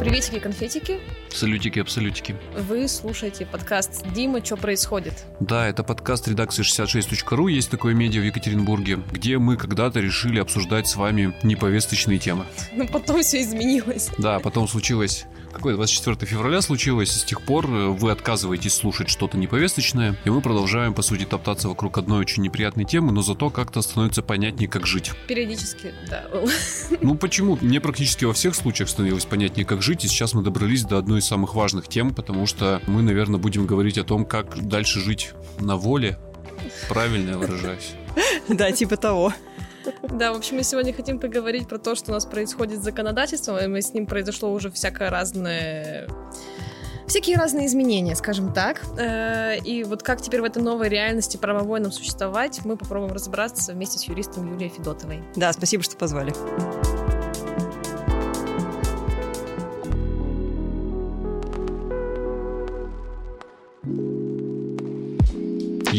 Приветики-конфетики. Салютики-абсолютики. Вы слушаете подкаст «Дима, что происходит?». Да, это подкаст редакции 66.ru. Есть такое медиа в Екатеринбурге, где мы когда-то решили обсуждать с вами неповесточные темы. Но потом все изменилось. Да, потом случилось какое 24 февраля случилось, и с тех пор э, вы отказываетесь слушать что-то неповесточное, и мы продолжаем, по сути, топтаться вокруг одной очень неприятной темы, но зато как-то становится понятнее, как жить. Периодически, да. Ну почему? Мне практически во всех случаях становилось понятнее, как жить, и сейчас мы добрались до одной из самых важных тем, потому что мы, наверное, будем говорить о том, как дальше жить на воле. Правильно я выражаюсь. Да, типа того. Да, в общем, мы сегодня хотим поговорить про то, что у нас происходит с законодательством, и мы с ним произошло уже всякое разное всякие разные изменения, скажем так. Э, и вот как теперь в этой новой реальности правовой нам существовать, мы попробуем разобраться вместе с юристом Юлией Федотовой. Да, спасибо, что позвали.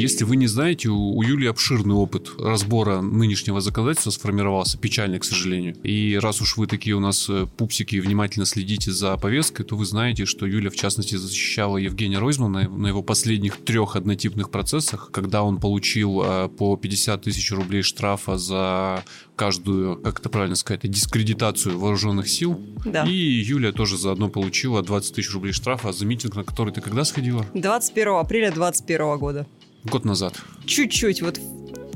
Если вы не знаете, у, у Юли обширный опыт разбора нынешнего законодательства сформировался, печальный, к сожалению. И раз уж вы такие у нас э, пупсики и внимательно следите за повесткой, то вы знаете, что Юля, в частности, защищала Евгения Ройзмана на его последних трех однотипных процессах, когда он получил э, по 50 тысяч рублей штрафа за каждую, как это правильно сказать, дискредитацию вооруженных сил. Да. И Юлия тоже заодно получила 20 тысяч рублей штрафа за митинг, на который ты когда сходила? 21 апреля 2021 года. Год назад. Чуть-чуть, вот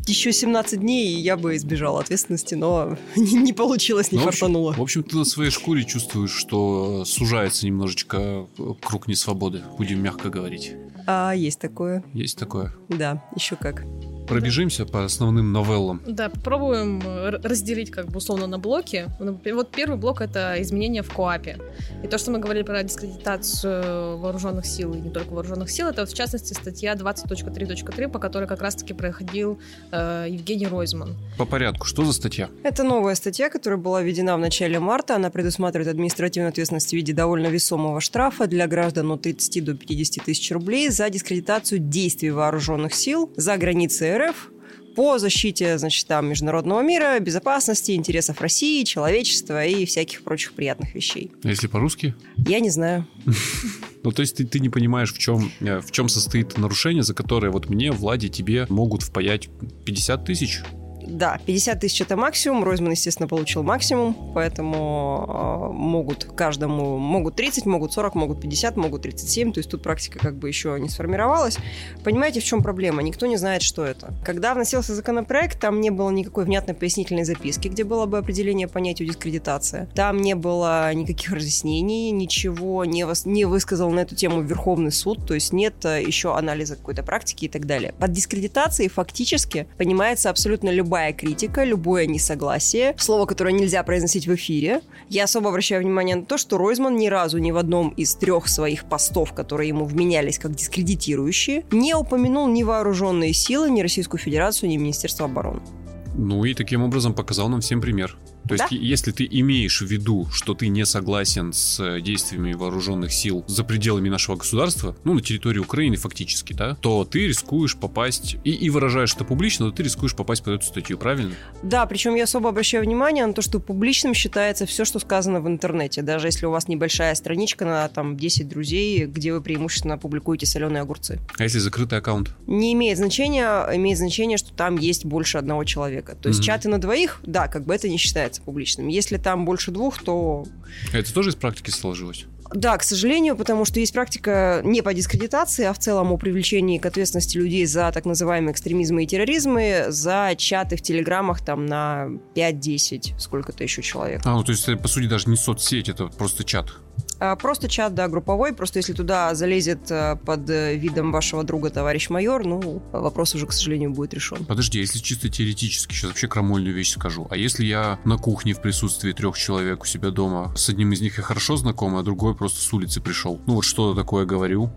еще 17 дней, и я бы избежала ответственности, но не, не получилось, не Ну, фартануло. В общем, ты на своей шкуре чувствуешь, что сужается немножечко круг несвободы, будем мягко говорить. А, есть такое, Есть такое. да, еще как. Пробежимся по основным новеллам. Да, попробуем э, разделить как бы условно на блоки. Ну, Вот первый блок — это изменения в КОАПе. И то, что мы говорили про дискредитацию вооруженных сил, и не только вооруженных сил, это вот, в частности статья 20.3.3, по которой как раз-таки проходил э, Евгений Ройзман. По порядку, что за статья? Это новая статья, которая была введена в начале марта. Она предусматривает административную ответственность в виде довольно весомого штрафа для граждан от 30 до 50 тысяч рублей за дискредитацию действий вооруженных сил за границей РФ по защите, значит, там, международного мира, безопасности, интересов России, человечества и всяких прочих приятных вещей. А Если по-русски? Я не знаю. Ну, то есть ты, ты не понимаешь, в чем, э, в чем состоит нарушение, за которое вот мне, Владе, тебе могут впаять 50 тысяч? Да, 50 тысяч это максимум. Ройзман, естественно, получил максимум, поэтому э, могут каждому, могут 30, могут 40, могут 50, могут 37, то есть тут практика как бы еще не сформировалась. Понимаете, в чем проблема? Никто не знает, что это. Когда вносился законопроект, там не было никакой внятной пояснительной записки, где было бы определение понятия дискредитация. Там не было никаких разъяснений, ничего не, вос- не высказал на эту тему Верховный суд, то есть нет э, еще анализа какой-то практики и так далее. Под дискредитацией фактически понимается абсолютно любая критика, любое несогласие, слово, которое нельзя произносить в эфире. Я особо обращаю внимание на то, что Ройзман ни разу ни в одном из трех своих постов, которые ему вменялись как дискредитирующие, не упомянул ни вооруженные силы, ни Российскую Федерацию, ни Министерство обороны. Ну и таким образом показал нам всем пример. То есть, Да. е- если ты имеешь в виду, что ты не согласен с э, действиями вооруженных сил за пределами нашего государства, ну, на территории Украины фактически, да, то ты рискуешь попасть, и, и выражаешь это публично, то ты рискуешь попасть под эту статью, правильно? Да, причем я особо обращаю внимание на то, что публичным считается все, что сказано в интернете. Даже если у вас небольшая страничка на там 10 друзей, где вы преимущественно публикуете соленые огурцы. А если закрытый аккаунт? Не имеет значения, имеет значение, что там есть больше одного человека. То есть Мгм. чаты на двоих, да, как бы это не считается публичным. Если там больше двух, то Это тоже из практики сложилось? да, к сожалению, потому что есть практика не по дискредитации, а в целом о привлечении к ответственности людей за так называемые экстремизмы и терроризмы, за чаты в телеграммах там на 5-10, сколько-то еще человек. А, ну то есть, это, по сути, даже не соцсеть, это просто чат. А, Просто чат, да, групповой. Просто если туда залезет э, под э, видом вашего друга товарищ майор, ну, вопрос уже, к сожалению, будет решен. Подожди, а если чисто теоретически, сейчас вообще крамольную вещь скажу. А если я на кухне в присутствии трех человек у себя дома, с одним из них я хорошо знаком, а другой просто с улицы пришел. Ну вот что-то такое говорю.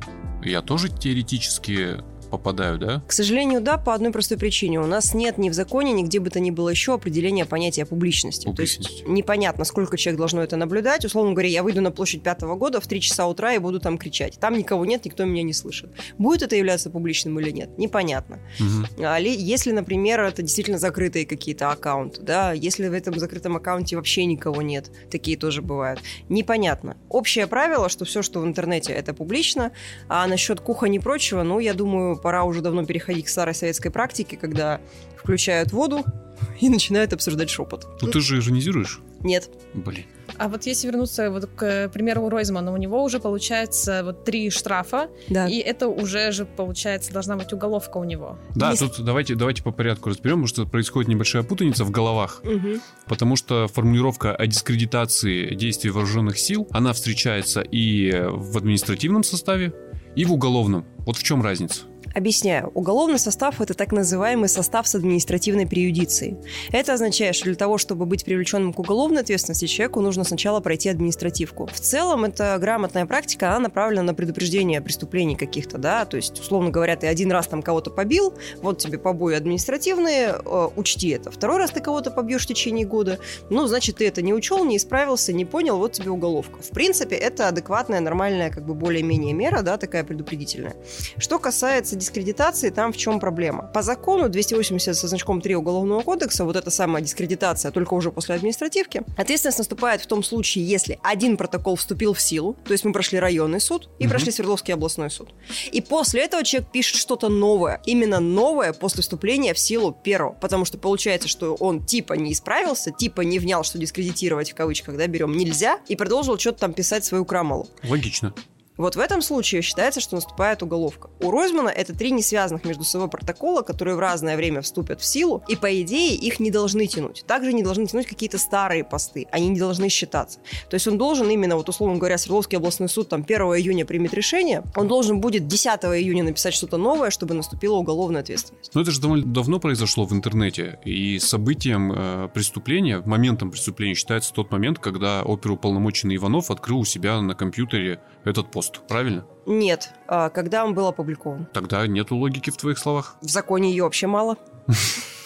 Я тоже теоретически попадаю, да? К сожалению, да, по одной простой причине. У нас нет ни в законе, нигде бы то ни было еще определения понятия публичности. Публичность. То есть непонятно, сколько человек должно это наблюдать. Условно говоря, я выйду на площадь пятого года в 3 часа утра и буду там кричать. Там никого нет, никто меня не слышит. Будет это являться публичным или нет? Непонятно. Мгм. А ли- если, например, это действительно закрытые какие-то аккаунты, да, если в этом закрытом аккаунте вообще никого нет, такие тоже бывают. Непонятно. Общее правило, что все, что в интернете, это публично, а насчет кухонь и прочего, ну, я думаю, пора уже давно переходить к старой советской практике, когда включают воду и начинают обсуждать шепот. Ну ты же иронизируешь? Нет. Блин. А вот если вернуться вот к примеру Ройзмана, у него уже получается вот три штрафа, Да. и это уже же получается должна быть уголовка у него. Да, Есть- тут давайте, давайте по порядку разберем, потому что происходит небольшая путаница в головах. Мгм. Потому что формулировка о дискредитации действий вооруженных сил, она встречается и в административном составе, и в уголовном. Вот в чем разница? Объясняю. Уголовный состав – это так называемый состав с административной периодицией. Это означает, что для того, чтобы быть привлеченным к уголовной ответственности, человеку нужно сначала пройти административку. В целом, это грамотная практика, она направлена на предупреждение преступлений каких-то, да, то есть, условно говоря, ты один раз там кого-то побил, вот тебе побои административные, э, учти это. Второй раз ты кого-то побьешь в течение года, ну, значит, ты это не учел, не исправился, не понял, вот тебе уголовка. В принципе, это адекватная, нормальная, как бы более-менее мера, да, такая предупредительная. Что касается дискредитации, там в чем проблема? По закону 280 со значком 3 Уголовного кодекса, вот эта самая дискредитация, только уже после административки, ответственность наступает в том случае, если один протокол вступил в силу, то есть мы прошли районный суд и Мгм. прошли Свердловский областной суд. И после этого человек пишет что-то новое, именно новое после вступления в силу первого, потому что получается, что он типа не исправился, типа не внял, что дискредитировать в кавычках, да, берем нельзя, и продолжил что-то там писать свою крамолу. Логично. Вот в этом случае считается, что наступает уголовка. У Ройзмана это три несвязанных между собой протокола, которые в разное время вступят в силу, и по идее их не должны тянуть. Также не должны тянуть какие-то старые посты, они не должны считаться. То есть он должен именно, вот условно говоря, Свердловский областной суд там 1 июня примет решение, он должен будет 10 июня написать что-то новое, чтобы наступила уголовная ответственность. Но это же довольно давно произошло в интернете. И событием э, преступления, моментом преступления считается тот момент, когда оперуполномоченный Иванов открыл у себя на компьютере этот пост. Правильно? Нет, а, когда он был опубликован. Тогда нету логики в твоих словах. В законе ее вообще мало.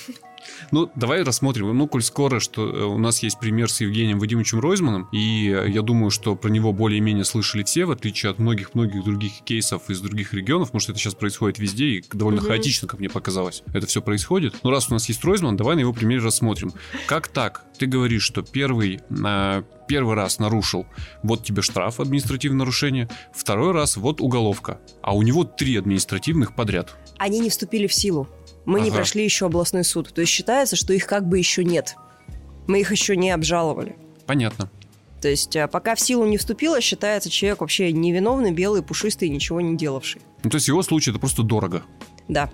Ну, давай рассмотрим. Ну, коль скоро, что э, у нас есть пример с Евгением Вадимовичем Ройзманом, и э, я думаю, что про него более-менее слышали все, в отличие от многих-многих других кейсов из других регионов, потому что это сейчас происходит везде, и довольно Мгм. хаотично, как мне показалось, это все происходит. Но раз у нас есть Ройзман, давай на его примере рассмотрим. Как так? Ты говоришь, что первый, э, первый раз нарушил, вот тебе штраф, административное нарушение, второй раз вот уголовка, а у него три административных подряд. Они не вступили в силу. Мы не Ага. прошли еще областной суд. То есть считается, что их как бы еще нет. Мы их еще не обжаловали. Понятно. То есть а, пока в силу не вступило, считается человек вообще невиновный, белый, пушистый, ничего не делавший. Ну, то есть его случае это просто дорого. Да.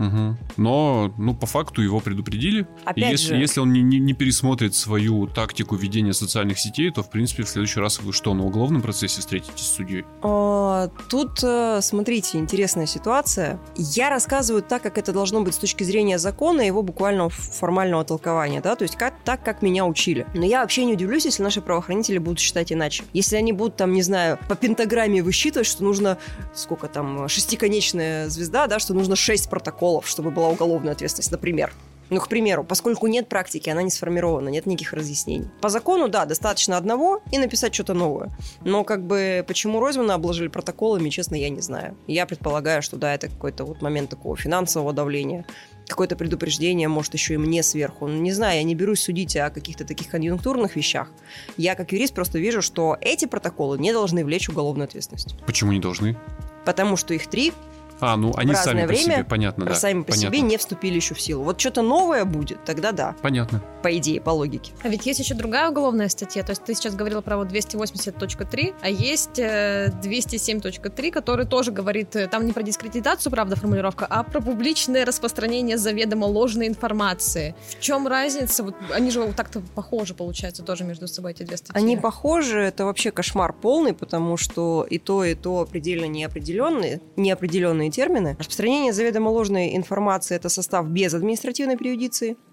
Мгм. Но, ну, по факту его предупредили. И Опять если, же, если он не, не- не пересмотрит свою тактику ведения социальных сетей, то, в принципе, в следующий раз вы что, на уголовном процессе встретитесь с судьей? а, тут, э, смотрите, интересная ситуация. Я рассказываю так, как это должно быть с точки зрения закона и его буквального ф- формального толкования, да, то есть как, так, как меня учили. Но я вообще не удивлюсь, если наши правоохранители будут считать иначе. Если они будут там, не знаю, по пентаграмме высчитывать, что нужно, сколько там, шестиконечная звезда, да, что нужно шесть протоколов, чтобы была уголовная ответственность, например. Ну, к примеру, поскольку нет практики, она не сформирована, нет никаких разъяснений. По закону, да, достаточно одного и написать что-то новое. Но как бы почему Ройзмана обложили протоколами, честно, я не знаю. Я предполагаю, что да, это какой-то вот момент такого финансового давления, какое-то предупреждение, может, еще и мне сверху. Ну, Не знаю, я не берусь судить о каких-то таких конъюнктурных вещах. Я, как юрист, просто вижу, что эти протоколы не должны влечь уголовную ответственность. Почему не должны? Потому что их три А, ну, они разное сами по время себе, понятно, да. сами по понятно. себе не вступили еще в силу. Вот что-то новое будет, тогда да, Понятно. по идее, по логике. А ведь есть еще другая уголовная статья. То есть ты сейчас говорила про вот 280.3, а есть э, 207.3, который тоже говорит, э, там не про дискредитацию, правда, формулировка, а про публичное распространение заведомо ложной информации. В чем разница? Вот они же вот так-то похожи, получается, тоже между собой эти две статьи. Они похожи, это вообще кошмар полный, потому что и то, и то предельно неопределенные, неопределенные термины. Распространение заведомо ложной информации – это состав без административной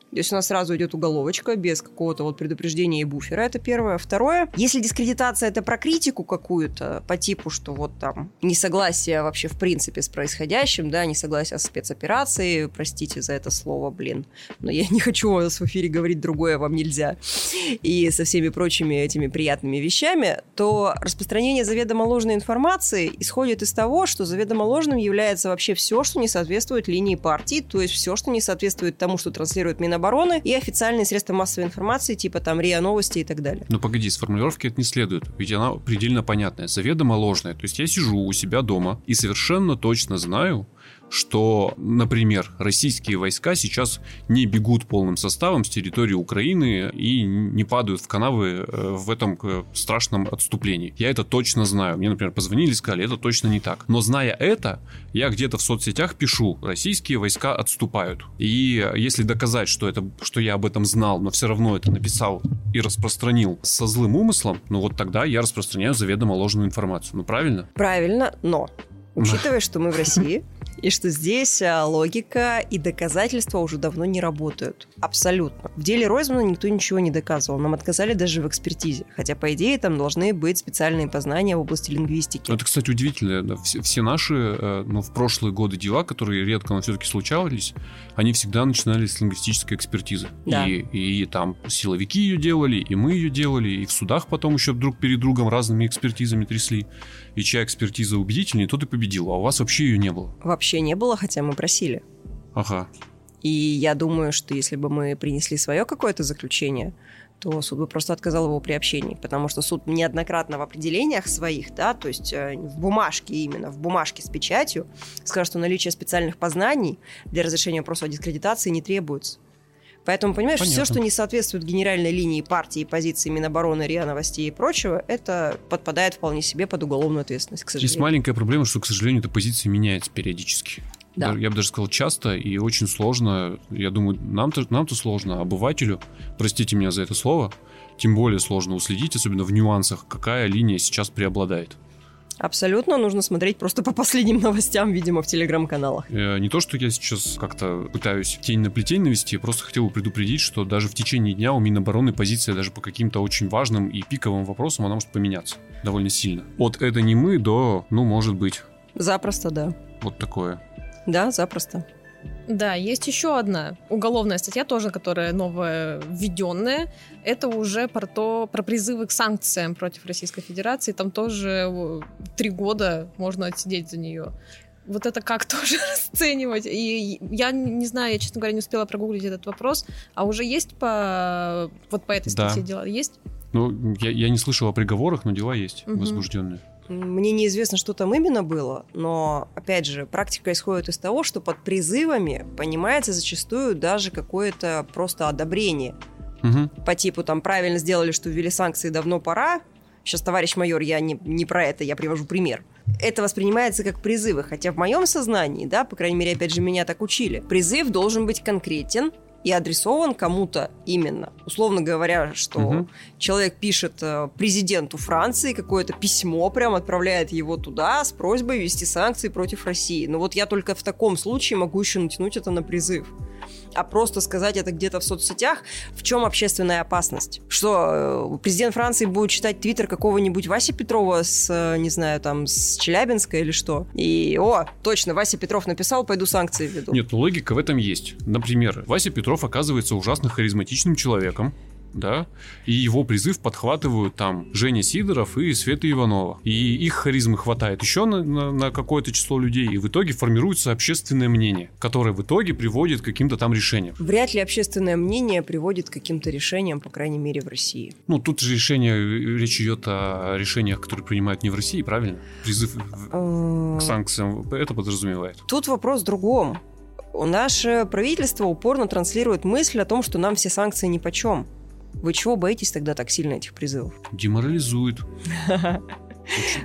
периодиции. Здесь у нас сразу идет уголовочка без какого-то вот предупреждения и буфера. Это первое. Второе, если дискредитация это про критику какую-то по типу, что вот там несогласие вообще в принципе с происходящим, да, несогласие с спецоперацией, простите за это слово, блин, но я не хочу у вас в эфире говорить другое, вам нельзя, и со всеми прочими этими приятными вещами, то распространение заведомо ложной информации исходит из того, что заведомо ложным является вообще все, что не соответствует линии партии, то есть все, что не соответствует тому, что транслирует Минобороны обороны и официальные средства массовой информации, типа там РИА Новости и так далее. Ну погоди, с формулировки это не следует, ведь она предельно понятная, заведомо ложная. То есть я сижу у себя дома и совершенно точно знаю, что, например, российские войска сейчас не бегут полным составом с территории Украины и не падают в канавы э, в этом э, страшном отступлении. Я это точно знаю. Мне, например, позвонили и сказали, это точно не так. Но зная это, я где-то в соцсетях пишу, российские войска отступают. И если доказать, что, это, что я об этом знал, но все равно это написал и распространил со злым умыслом, ну вот тогда я распространяю заведомо ложную информацию. Ну правильно? Правильно, но учитывая, что мы в России, и что здесь а, логика и доказательства уже давно не работают. Абсолютно. В деле Ройзмана никто ничего не доказывал. Нам отказали даже в экспертизе. Хотя, по идее, там должны быть специальные познания в области лингвистики. Это, кстати, удивительно. Да? Все, все наши, э, ну, в прошлые годы дела, которые редко, но все-таки случались, они всегда начинались с лингвистической экспертизы. Да. И, и там силовики ее делали, и мы ее делали, и в судах потом еще друг перед другом разными экспертизами трясли. И чья экспертиза убедительнее, тот и победил. А у вас вообще ее не было. Вообще вообще не было, хотя мы просили. Ага. И я думаю, что если бы мы принесли свое какое-то заключение, то суд бы просто отказал его при общении, потому что суд неоднократно в определениях своих, да, то есть э, в бумажке именно, в бумажке с печатью, скажет, что наличие специальных познаний для разрешения вопроса о дискредитации не требуется. Поэтому, понимаешь, Понятно. все, что не соответствует генеральной линии партии, позиции Минобороны, РИА Новостей и прочего, это подпадает вполне себе под уголовную ответственность, к сожалению. Есть маленькая проблема, что, к сожалению, эта позиция меняется периодически. Да. Я бы даже сказал часто и очень сложно. Я думаю, нам-то, нам-то сложно, обывателю, простите меня за это слово, тем более сложно уследить, особенно в нюансах, какая линия сейчас преобладает. Абсолютно нужно смотреть просто по последним новостям, видимо, в телеграм-каналах. Э, не то, что я сейчас как-то пытаюсь тень на плетень навести, я просто хотел бы предупредить, что даже в течение дня у Минобороны позиция даже по каким-то очень важным и пиковым вопросам, она может поменяться довольно сильно. От «это не мы» до «ну, может быть». Запросто, да. Вот такое. Да, запросто. Да, есть еще одна уголовная статья тоже, которая новая введенная. Это уже про то, про призывы к санкциям против Российской Федерации. Там тоже три года можно отсидеть за нее. Вот это как тоже расценивать? И я не знаю, я, честно говоря, не успела прогуглить этот вопрос. А уже есть по вот по этой статье да. дела? Есть? Ну, я, я не слышал о приговорах, но дела есть угу. возбужденные. Мне неизвестно, что там именно было, но, опять же, практика исходит из того, что под призывами понимается зачастую даже какое-то просто одобрение. Угу. По типу, там, правильно сделали, что ввели санкции, давно пора. Сейчас, товарищ майор, я не, не про это, я привожу пример. Это воспринимается как призывы, хотя в моем сознании, да, по крайней мере, опять же, меня так учили, призыв должен быть конкретен, и адресован кому-то именно. Условно говоря, что угу. человек пишет э, президенту Франции какое-то письмо, прям отправляет его туда с просьбой ввести санкции против России. Но вот я только в таком случае могу еще натянуть это на призыв а просто сказать это где-то в соцсетях, в чем общественная опасность? Что э, президент Франции будет читать твиттер какого-нибудь Васи Петрова с, э, не знаю, там, с Челябинска или что? И, о, точно, Вася Петров написал, пойду санкции введу. Нет, ну логика в этом есть. Например, Вася Петров оказывается ужасно харизматичным человеком, да, и его призыв подхватывают там Женя Сидоров и Света Иванова. И их харизмы хватает еще на, на, на какое-то число людей, и в итоге формируется общественное мнение, которое в итоге приводит к каким-то там решениям. Вряд ли общественное мнение приводит к каким-то решениям, по крайней мере, в России. Ну, тут же решение, речь идет о решениях, которые принимают не в России, правильно? Призыв к санкциям это подразумевает. Тут вопрос в другом. Наше правительство упорно транслирует мысль о том, что нам все санкции ни по чем. Вы чего боитесь тогда так сильно этих призывов? Деморализует.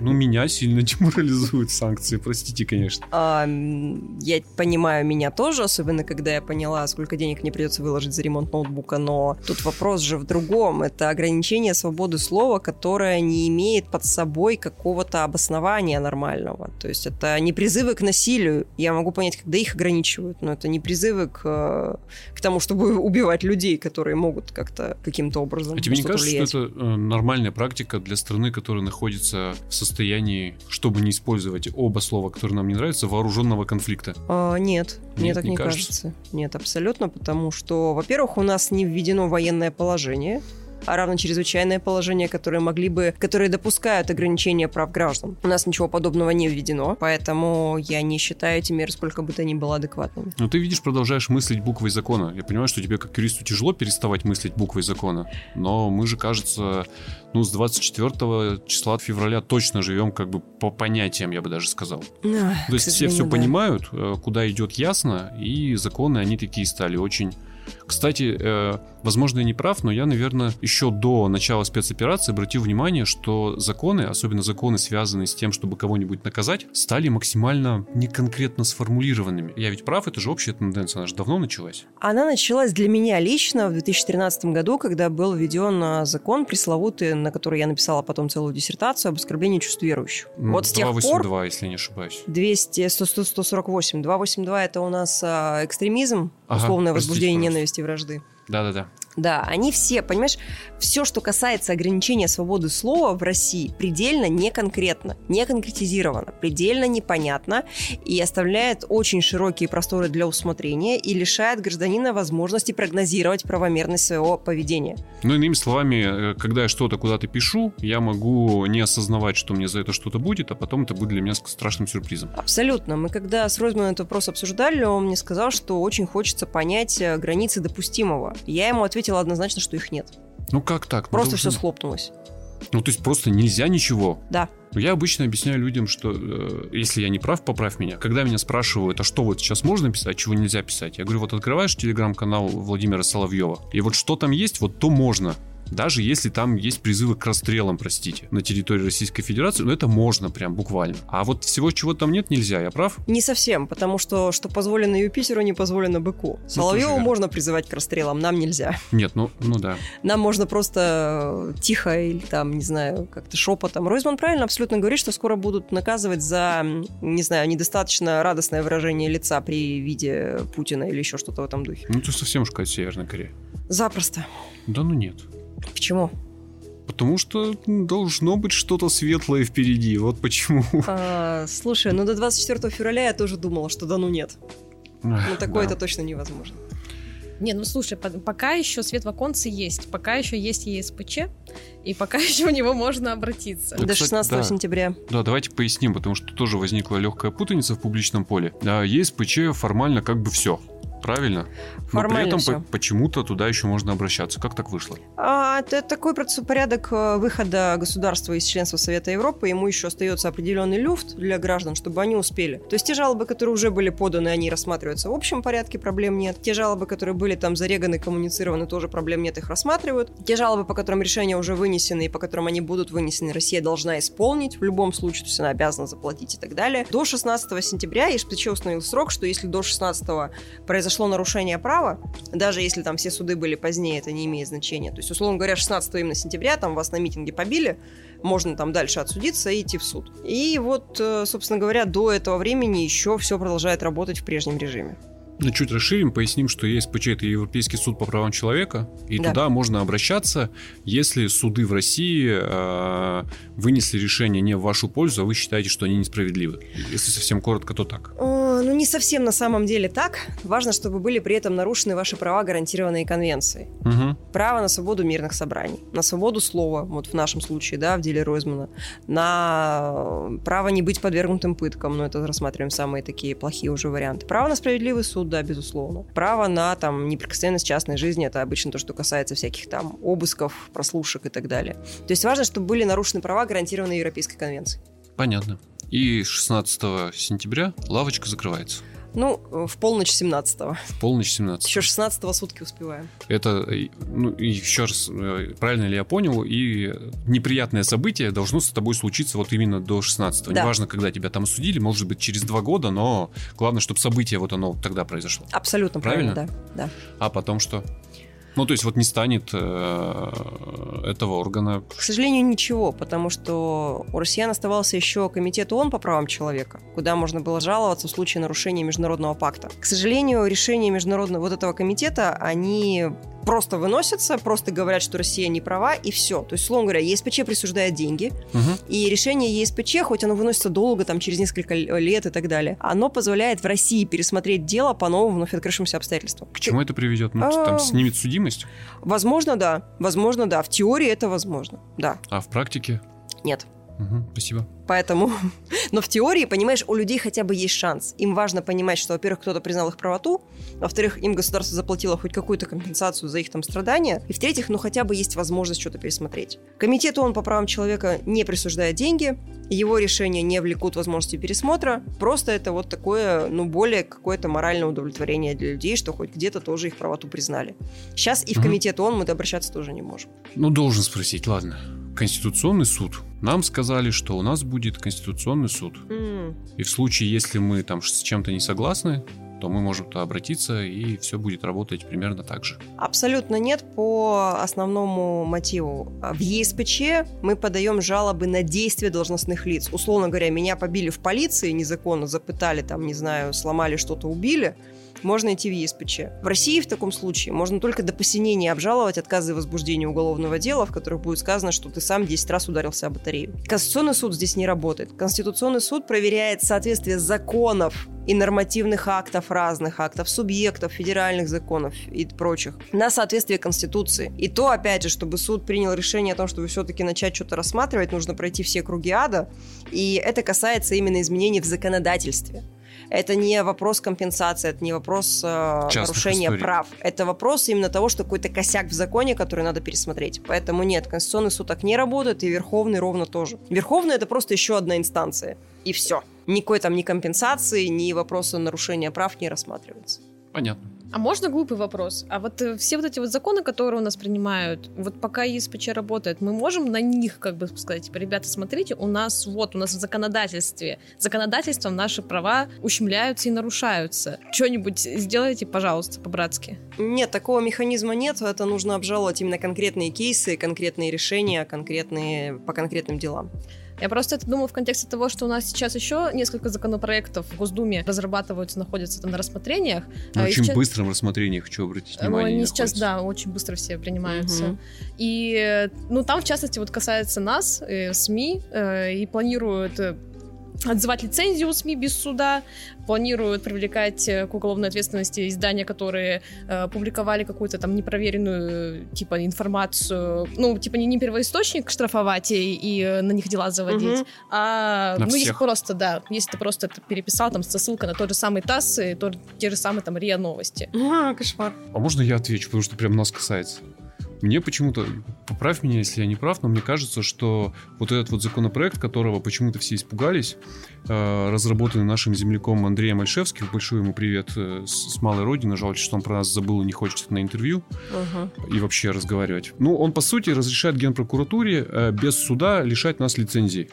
Ну, меня сильно деморализуют санкции, простите, конечно. А, я понимаю меня тоже, особенно когда я поняла, сколько денег мне придется выложить за ремонт ноутбука, но тут вопрос же в другом. Это ограничение свободы слова, которое не имеет под собой какого-то обоснования нормального. То есть это не призывы к насилию. Я могу понять, когда их ограничивают, но это не призывы к, к тому, чтобы убивать людей, которые могут как-то каким-то образом А тебе не кажется, влиять. что это э, нормальная практика для страны, которая находится в состоянии, чтобы не использовать оба слова, которые нам не нравятся, вооруженного конфликта? А, нет, мне Нет, так не не кажется? кажется. Нет, абсолютно, потому что, во-первых, у нас не введено военное положение, а равно чрезвычайное положение, которые могли бы, которые допускают ограничения прав граждан. У нас ничего подобного не введено, поэтому я не считаю эти меры сколько бы то ни было адекватными. Но ты видишь, продолжаешь мыслить буквой закона. Я понимаю, что тебе как юристу тяжело переставать мыслить буквой закона, но мы же, кажется, ну, с 24 числа февраля точно живем как бы по понятиям, я бы даже сказал. То есть все все понимают, э, куда идет ясно, и законы, они такие стали очень... Кстати, э, возможно, я не прав, но я, наверное, еще до начала спецоперации обратил внимание, что законы, особенно законы, связанные с тем, чтобы кого-нибудь наказать, стали максимально неконкретно сформулированными. Я ведь прав, это же общая тенденция, она же давно началась. Она началась для меня лично в 2013 году, когда был введен а, закон пресловутый, на который я написала потом целую диссертацию об оскорблении чувств верующих. Вот с тех пор 282, если не ошибаюсь. 200, 100, 100, 148. 282 это у нас а, экстремизм, Ага, условное пожалуйста. ненависти и вражды. Да-да-да. Да, они все, понимаешь, все, что касается ограничения свободы слова в России, предельно неконкретно, не конкретизировано, предельно непонятно и оставляет очень широкие просторы для усмотрения и лишает гражданина возможности прогнозировать правомерность своего поведения. Ну, иными словами, э, когда я что-то куда-то пишу, я могу не осознавать, что мне за это что-то будет, а потом это будет для меня страшным сюрпризом. Абсолютно. Мы когда с Ройзманом этот вопрос обсуждали, он мне сказал, что очень хочется понять э, границы допустимого. Я ему ответила однозначно, что их нет. Ну как так? Ну, Просто все схлопнулось. Ну, то есть просто нельзя ничего. Да. Но Я обычно объясняю людям, что э, если я не прав, поправь меня. Когда меня спрашивают, а что вот сейчас можно писать, чего нельзя писать, я говорю, вот открываешь телеграм-канал Владимира Соловьева, и вот что там есть, вот то можно. Даже если там есть призывы к расстрелам, простите, на территории Российской Федерации, но это можно прям буквально. А вот всего, чего там нет, нельзя, я прав? Не совсем, потому что что позволено Юпитеру, не позволено быку. Соловьеву верно. можно призывать к расстрелам, нам нельзя. Нет, ну, ну да. Нам можно просто э, тихо или там, не знаю, как-то шепотом. Ройзман правильно абсолютно говорит, что скоро будут наказывать за, не знаю, недостаточно радостное выражение лица при виде Путина или еще что-то в этом духе. Ну ты совсем уж какая Северная Корея. Запросто. Да ну нет. Почему? Потому что должно быть что-то светлое впереди. Вот почему. А, слушай, ну до 24 февраля я тоже думала, что да ну нет. Ну такое Да. это точно невозможно. Не, ну слушай, по- пока еще свет в оконце есть, пока еще есть ЕСПЧ, и пока еще в него можно обратиться. Да, до кстати, 16 да. сентября. Да, давайте поясним, потому что тоже возникла легкая путаница в публичном поле. Да, ЕСПЧ формально как бы все. Правильно? Но при Формально этом по- почему-то туда еще можно обращаться. Как так вышло? А, это такой порядок э, выхода государства из членства Совета Европы. Ему еще остается определенный люфт для граждан, чтобы они успели. То есть те жалобы, которые уже были поданы, они рассматриваются в общем порядке, проблем нет. Те жалобы, которые были там зареганы, коммуницированы, тоже проблем нет, их рассматривают. Те жалобы, по которым решения уже вынесены и по которым они будут вынесены, Россия должна исполнить в любом случае, то есть она обязана заплатить и так далее. До 16 сентября ЕСПЧ установил срок, что если до 16 произошло нарушение права, даже если там все суды были позднее, это не имеет значения. То есть, условно говоря, 16 именно сентября там вас на митинге побили, можно там дальше отсудиться и идти в суд. И вот, э, собственно говоря, до этого времени еще все продолжает работать в прежнем режиме. Ну, чуть расширим, поясним, что ЕСПЧ это Европейский суд по правам человека, и Да. туда можно обращаться, если суды в России э, вынесли решение не в вашу пользу, а вы считаете, что они несправедливы. Если совсем коротко, то так. Ну, не совсем на самом деле так. Важно, чтобы были при этом нарушены ваши права, гарантированные конвенцией. Мгм. Право на свободу мирных собраний, на свободу слова, вот в нашем случае, да, в деле Ройзмана, на э, право не быть подвергнутым пыткам, но это рассматриваем самые такие плохие уже варианты. Право на справедливый суд, да, безусловно. Право на там неприкосновенность частной жизни, это обычно то, что касается всяких там обысков, прослушек и так далее. То есть важно, чтобы были нарушены права, гарантированные Европейской конвенцией. Понятно. И 16 сентября лавочка закрывается. Ну, в полночь 17-го. В полночь 17 Еще 16-го сутки успеваем. Это, э, ну, еще раз, э, правильно ли я понял, и неприятное событие должно с тобой случиться вот именно до 16-го. Да. Неважно, когда тебя там осудили, может быть, через два года, но главное, чтобы событие вот оно тогда произошло. Абсолютно правильно, Правильно? да. да. А потом что? Ну, то есть вот не станет э, этого органа. К сожалению, ничего, потому что у россиян оставался еще комитет ООН по правам человека, куда можно было жаловаться в случае нарушения международного пакта. К сожалению, решения международного вот этого комитета, они просто выносятся, просто говорят, что Россия не права, и все. То есть, словом говоря, ЕСПЧ присуждает деньги, Мгм. и решение ЕСПЧ, хоть оно выносится долго, там, через несколько лет и так далее, оно позволяет в России пересмотреть дело по новым вновь открывшимся обстоятельствам. К чему это приведет? Ну, А, там снимет судимость, Возможно, да. Возможно, да. В теории это возможно. Да. а в практике? Нет. Спасибо. Поэтому, но в теории, понимаешь, у людей хотя бы есть шанс. Им важно понимать, что, во-первых, кто-то признал их правоту, во-вторых, им государство заплатило хоть какую-то компенсацию за их там страдания, и в-третьих, ну хотя бы есть возможность что-то пересмотреть. Комитет ООН по правам человека не присуждает деньги, его решения не влекут возможности пересмотра, просто это вот такое, ну, более какое-то моральное удовлетворение для людей, что хоть где-то тоже их правоту признали. Сейчас и в комитет ООН мы обращаться тоже не можем. Ну, должен спросить, ладно. Конституционный суд. Нам сказали, что у нас будет Конституционный суд. М. И в случае, если мы там с чем-то не согласны, то мы можем туда обратиться, и все будет работать примерно так же. Абсолютно нет по основному мотиву. В ЕСПЧ мы подаем жалобы на действия должностных лиц. Условно говоря, меня побили в полиции незаконно, запытали, там, не знаю, сломали что-то, убили. Можно идти в ЕСПЧ. В России в таком случае можно только до посинения обжаловать отказы в возбуждении уголовного дела, в которых будет сказано, что ты сам 10 раз ударился о батарею. Конституционный суд здесь не работает. Конституционный суд проверяет соответствие законов и нормативных актов разных актов, субъектов, федеральных законов и прочих на соответствие Конституции. И то, опять же, чтобы суд принял решение о том, чтобы все-таки начать что-то рассматривать, нужно пройти все круги ада. И это касается именно изменений в законодательстве. Это не вопрос компенсации, это не вопрос э, нарушения историй. прав. Это вопрос именно того, что какой-то косяк в законе, который надо пересмотреть. Поэтому нет, Конституционный суд так не работает, и Верховный ровно тоже. Верховный это просто еще одна инстанция. И все. Никакой там ни компенсации, ни вопроса нарушения прав не рассматривается. Понятно. А можно глупый вопрос? А вот э, все вот эти вот законы, которые у нас принимают, вот пока ЕСПЧ работает, мы можем на них как бы сказать, типа, ребята, смотрите, у нас вот, у нас в законодательстве, законодательством наши права ущемляются и нарушаются. Что-нибудь сделайте, пожалуйста, по-братски. Нет, такого механизма нет. Это нужно обжаловать именно конкретные кейсы, конкретные решения, конкретные, по конкретным делам. Я просто это думаю в контексте того, что у нас сейчас еще несколько законопроектов в Госдуме разрабатываются, находятся там на рассмотрениях. На очень сейчас- быстром рассмотрении хочу обратить Ну, внимание. они сейчас, находятся. да, очень быстро все принимаются. Мгм. И, э, ну, там, в частности, вот касается нас, э, СМИ, э, и планируют э, отзывать лицензию у СМИ без суда, планируют привлекать э, к уголовной ответственности издания, которые э, публиковали какую-то там непроверенную, э, типа, информацию, ну, типа, не, не первоисточник штрафовать и, и, э, на них дела заводить, Мгм. а, На ну, если всех. просто, да, если ты просто это переписал, там, со ссылкой на тот же самый ТАСС и тот, те же самые, там, РИА Новости. А, кошмар. А можно я отвечу, потому что прям нас касается? Мне почему-то, поправь меня, если я не прав, но мне кажется, что вот этот вот законопроект, которого почему-то все испугались, э, разработанный нашим земляком Андреем Альшевским, большой ему привет э, с, малой родины, жаль, что он про нас забыл и не хочет на интервью Ага. и вообще разговаривать. Ну, он, по сути, разрешает Генпрокуратуре э, без суда лишать нас лицензий.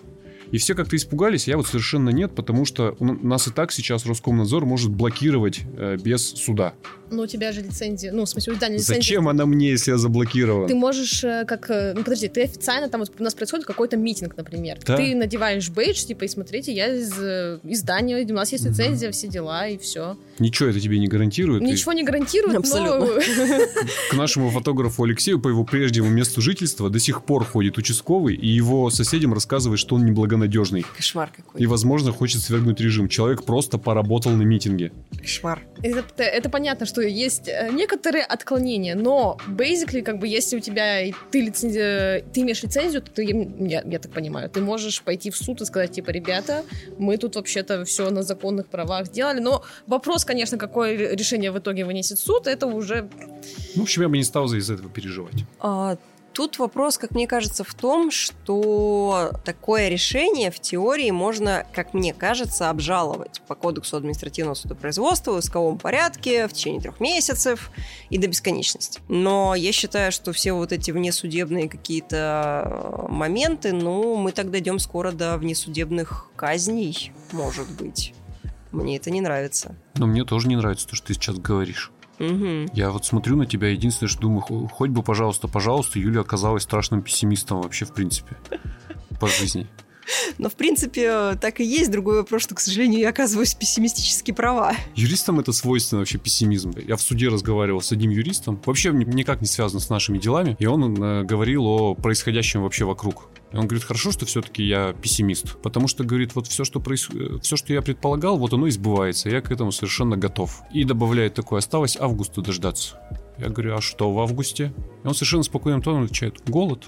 И все как-то испугались, я вот совершенно нет, потому что у нас и так сейчас Роскомнадзор может блокировать без суда. Ну, у тебя же лицензия, ну, в смысле, у издания лицензии Зачем она мне, если я заблокирован? Ты можешь, э, как... э, Ну, подожди, ты официально, там вот у нас происходит какой-то митинг, например. Да. Ты надеваешь бейдж, типа, и смотрите, я из э, издания, у нас есть лицензия, все дела, и все. Ничего это тебе не гарантирует. И Ничего не гарантирует, Абсолютно. но... К нашему фотографу Алексею по его прежнему месту жительства до сих пор ходит участковый, и его соседям рассказывает, что он неблагонадежный. Кошмар какой. И, возможно, хочет свергнуть режим. Человек просто поработал на митинге. Кошмар. Это, это понятно, что есть э, некоторые отклонения, но basically, как бы, если у тебя ты, лицензия, ты имеешь лицензию, то ты, я, я так понимаю, ты можешь пойти в суд и сказать, типа, ребята, мы тут вообще-то все на законных правах сделали, но вопрос, конечно, какое решение в итоге вынесет суд, это уже Ну, в общем, я бы не стал из-за этого переживать. А, Тут вопрос, как мне кажется, в том, что такое решение в теории можно, как мне кажется, обжаловать по Кодексу административного судопроизводства в исковом порядке в течение трех месяцев и до бесконечности. Но я считаю, что все вот эти внесудебные какие-то моменты, ну, мы так дойдем скоро до внесудебных казней, может быть. Мне это не нравится. Но мне тоже не нравится то, что ты сейчас говоришь. Угу. Я вот смотрю на тебя, единственное, что думаю, хо- хоть бы, пожалуйста, пожалуйста, Юля оказалась страшным пессимистом вообще, в принципе, по жизни. Но, в принципе, так и есть. Другой вопрос, что, к сожалению, я оказываюсь пессимистически права. Юристам это свойственно вообще пессимизм. Я в суде разговаривал с одним юристом, вообще ни- никак не связано с нашими делами, и он э, говорил о происходящем вообще вокруг. И он говорит, хорошо, что все-таки я пессимист, потому что, говорит, вот все, что, проис... э, все, что я предполагал, вот оно и сбывается, я к этому совершенно готов. И добавляет такое, осталось августа дождаться. Я говорю, а что в августе? И он совершенно спокойным тоном отвечает, голод.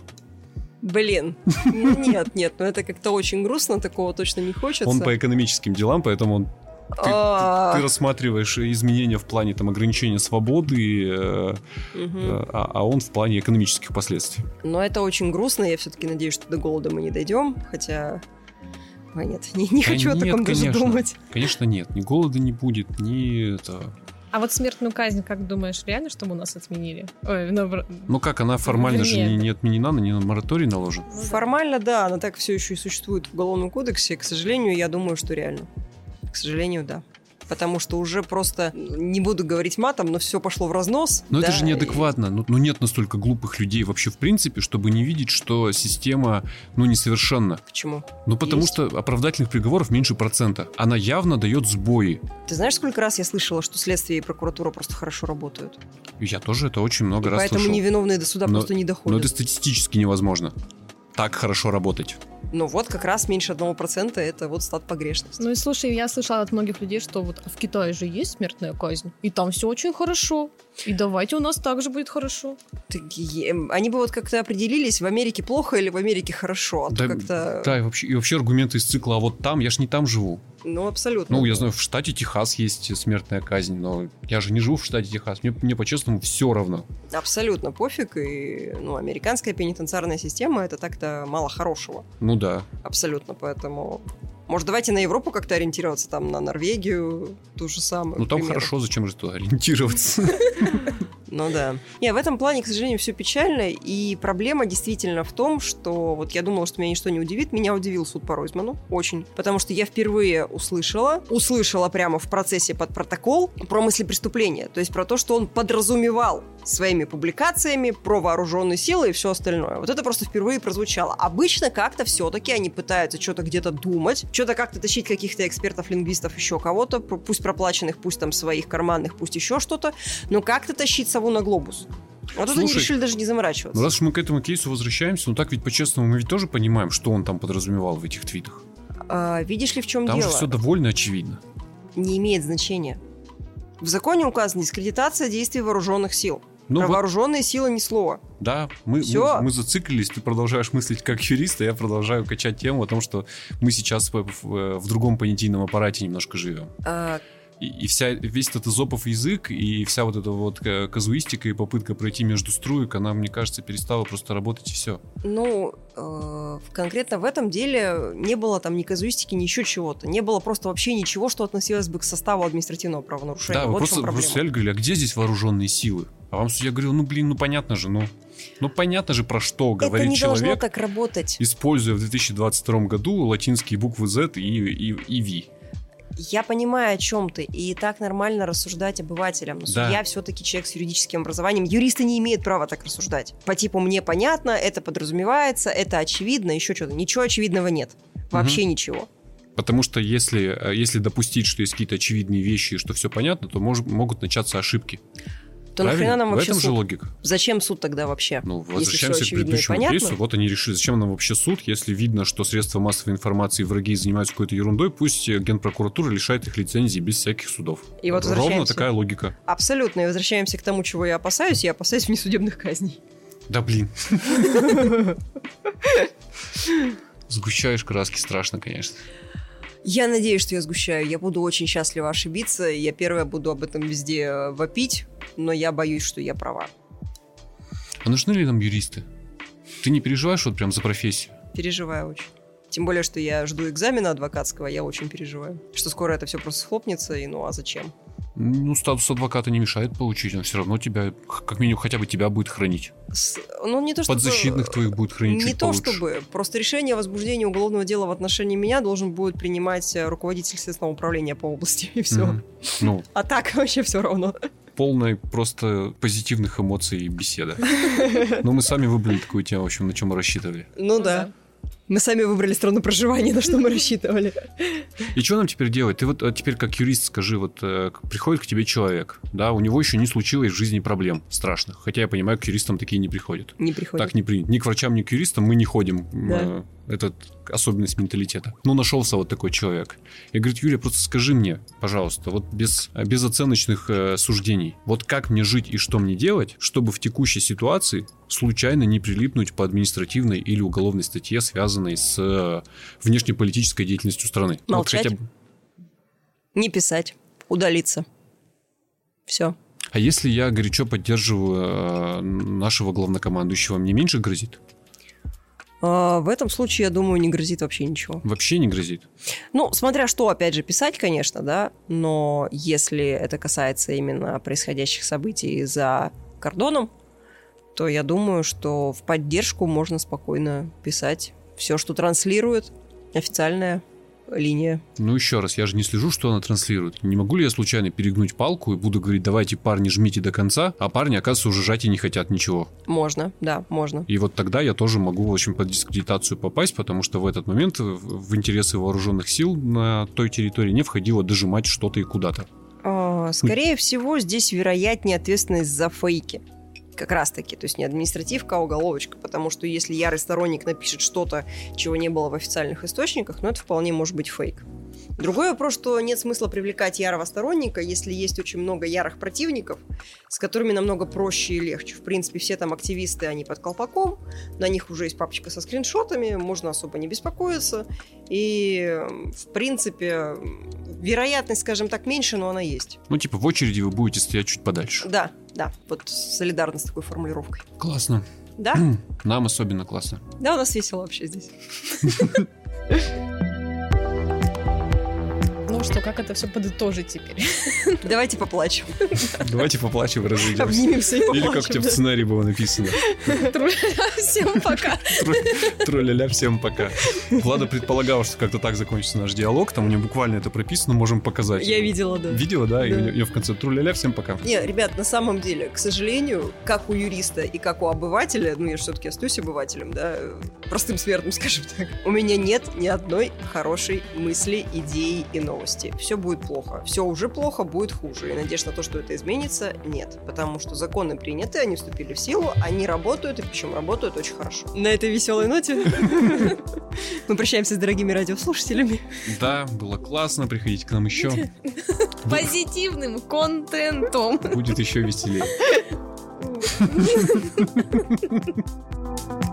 Блин. Нет, нет, ну это как-то очень грустно, такого точно не хочется. Он по экономическим делам, поэтому он ты, А, ты рассматриваешь изменения в плане там ограничения свободы, э, э, а, а он в плане экономических последствий. Но это очень грустно, я все-таки надеюсь, что до голода мы не дойдем, хотя... Ой, нет, не, не Да хочу о нет, таком даже конечно. думать. Конечно, нет, ни голода не будет, ни это. А вот смертную казнь, как думаешь, реально, чтобы у нас отменили? Ой, ну, бр- Ну как, она формально же не, не отменена, на нее мораторий наложен. ну да. Формально, да, она так все еще и существует в Уголовном кодексе. К сожалению, я думаю, что реально. К сожалению, да. Потому что уже просто, не буду говорить матом, но все пошло в разнос. Но это да, же неадекватно. Ну, ну нет настолько глупых людей вообще в принципе, чтобы не видеть, что система, ну, несовершенна. и Почему? Ну, потому Есть. что оправдательных приговоров меньше процента. Она явно дает сбои. Ты знаешь, сколько раз я слышала, что следствие и прокуратура просто хорошо работают? И Я тоже это очень много И раз поэтому слышал. невиновные до суда Но- просто не Но доходят. это статистически невозможно. Так хорошо работать. Ну вот как раз меньше одного процента это вот стат погрешности. Ну и слушай, я слышала от многих людей, что вот в Китае же есть смертная казнь, и там все очень хорошо. И давайте у нас также будет хорошо. Так, е- Они бы вот как-то определились, в Америке плохо или в Америке хорошо. А то Да, как-то... Да, и вообще, и вообще аргументы из цикла, а вот там, я ж не там живу. Ну, абсолютно. Ну, я знаю, в штате Техас есть смертная казнь, но я же не живу в штате Техас. Мне, мне по-честному все равно. Абсолютно пофиг. И, ну, американская пенитенциарная система это так-то мало хорошего. Ну да. Абсолютно. Поэтому. Может, давайте на Европу как-то ориентироваться, там, на Норвегию, ту же самую. Ну там примеру. хорошо, зачем же туда ориентироваться? Ну да. Не, в этом плане, к сожалению, все печально. И проблема действительно в том, что вот я думала, что меня ничто не удивит. Меня удивил суд по Ройзману. Очень. Потому что я впервые услышала, услышала прямо в процессе под протокол про мысли преступления. То есть про то, что он подразумевал своими публикациями про вооруженные силы и все остальное. Вот это просто впервые прозвучало. Обычно как-то все-таки они пытаются что-то где-то думать, что-то как-то тащить каких-то экспертов, лингвистов, еще кого-то, пусть проплаченных, пусть там своих карманных, пусть еще что-то, но как-то тащить сову на глобус. Вот тут они решили даже не заморачиваться. Ну раз уж мы к этому кейсу возвращаемся, ну так ведь по-честному мы ведь тоже понимаем, что он там подразумевал в этих твитах. А, видишь ли, в чем Там дело? же все довольно очевидно. Не имеет значения. В законе указана дискредитация действий вооруженных сил. Ну Про вот, вооруженные силы ни слова. да, мы, мы, мы зациклились, ты продолжаешь мыслить как юрист, а я продолжаю качать тему о том, что мы сейчас в, в- в другом понятийном аппарате немножко живем. А, И, и вся, весь этот изопов язык, и вся вот эта вот казуистика и попытка пройти между струек, она, мне кажется, перестала просто работать и все. ну, э, конкретно в этом деле не было там ни казуистики, ни еще чего-то. Не было просто вообще ничего, что относилось бы к составу административного правонарушения. Да, вы вот просто, вы проблема. просто стояли, говорили, а где здесь вооруженные силы? А вам судья говорил, ну блин, ну понятно же, ну, ну понятно же, про что Это говорит не должно человек, так работать. используя в 2022 году латинские буквы Z и, и, и V. Я понимаю, о чем ты, и так нормально рассуждать обывателям. Но Да. судья все-таки человек с юридическим образованием. Юристы не имеют права так рассуждать. По типу мне понятно, это подразумевается, это очевидно, еще что-то. Ничего очевидного нет. Вообще ничего. Потому что если, э, если допустить, что есть какие-то очевидные вещи, что все понятно, то мож- могут начаться ошибки. То нахрена нам В вообще этом же суд? логика. Зачем суд тогда вообще? Ну, возвращаемся к предыдущему кейсу. Вот они решили, зачем нам вообще суд, если видно, что средства массовой информации враги занимаются какой-то ерундой, пусть генпрокуратура лишает их лицензии без всяких судов. И вот Ровно такая логика. Абсолютно. И возвращаемся к тому, чего я опасаюсь. Я опасаюсь внесудебных казней. Да блин. Сгущаешь краски, страшно, конечно. Я надеюсь, что я сгущаю. Я буду очень счастлива ошибиться. Я первая буду об этом везде э, вопить, но я боюсь, что я права. А нужны ли нам юристы? Ты не переживаешь вот прям за профессию? Переживаю очень. Тем более, что я жду экзамена адвокатского, я очень переживаю. Что скоро это все просто схлопнется, и ну а зачем? Ну, статус адвоката не мешает получить, он все равно тебя, как минимум, хотя бы тебя будет хранить. С- ну, не то, чтобы... Подзащитных твоих будет хранить Не чуть то получше. чтобы. Просто решение о возбуждении уголовного дела в отношении меня должен будет принимать э, руководитель следственного управления по области, и все. Мгм. Ну, А так вообще все равно. полной просто позитивных эмоций беседа. Но мы сами выбрали такую тему, в общем, на чем мы рассчитывали. Ну да. Мы сами выбрали страну проживания, на что мы рассчитывали. И что нам теперь делать? Ты вот а теперь как юрист скажи, вот э, приходит к тебе человек, да, у него еще не случилось в жизни проблем страшных. Хотя я понимаю, к юристам такие не приходят. Не приходит. Так не принято. Ни к врачам, ни к юристам мы не ходим. Да. Э, Это особенность менталитета. Ну, нашелся вот такой человек. И говорит, Юлия, просто скажи мне, пожалуйста, вот без, без оценочных э, суждений, вот как мне жить и что мне делать, чтобы в текущей ситуации случайно не прилипнуть по административной или уголовной статье, связанной с э, внешнеполитической деятельностью страны. Вот Молчать? хотя бы- Не писать. Удалиться. Все. А если я горячо поддерживаю э, нашего главнокомандующего, мне меньше грозит? А, в этом случае, я думаю, не грозит вообще ничего. Вообще не грозит. Ну, смотря что, опять же, писать, конечно, да, но если это касается именно происходящих событий за кордоном, то я думаю, что в поддержку можно спокойно писать все, что транслирует официальная линия. Ну еще раз, я же не слежу, что она транслирует. Не могу ли я случайно перегнуть палку и буду говорить, давайте, парни, жмите до конца, а парни, оказывается, уже жать и не хотят ничего. Можно, да, можно. И вот тогда я тоже могу, в общем, под дискредитацию попасть, потому что в этот момент в интересы вооруженных сил на той территории не входило дожимать что-то и куда-то. А, Скорее всего, здесь вероятнее ответственность за фейки. Как раз таки, то есть не административка, а уголовочка, потому что если ярый сторонник напишет что-то, чего не было в официальных источниках, ну это вполне может быть фейк. Другой вопрос, что нет смысла привлекать ярого сторонника, если есть очень много ярых противников, с которыми намного проще и легче. В принципе, все там активисты, они под колпаком, на них уже есть папочка со скриншотами, можно особо не беспокоиться. И, в принципе, вероятность, скажем так, меньше, но она есть. Ну, типа, в очереди вы будете стоять чуть подальше. Да, да, вот солидарно с такой формулировкой. Классно. Да? Нам особенно классно. Да, у нас весело вообще здесь. Ну что, как это все подытожить теперь? Давайте поплачем. Давайте поплачем и разойдемся. Обнимемся и Или как у поплачем. тебя в сценарии было написано. Всем пока. Тру-ля-ля, всем пока. Влада предполагала, что как-то так закончится наш диалог. Там у нее буквально это прописано, можем показать. Я видела, да. Видела, да? И у нее в конце тру-ля-ля, всем пока. Не, ребят, на самом деле, к сожалению, как у юриста и как у обывателя, ну я все-таки остаюсь обывателем, да, простым смертным, скажем так, у меня нет ни одной хорошей мысли, идеи и новости. Все будет плохо. Все уже плохо, будет хуже. И надежд на то, что это изменится, нет. Потому что законы приняты, они вступили в силу, они работают, и причем работают очень хорошо. На этой веселой ноте мы прощаемся с дорогими радиослушателями. Да, было классно. Приходите к нам еще. Позитивным контентом. Будет еще веселее.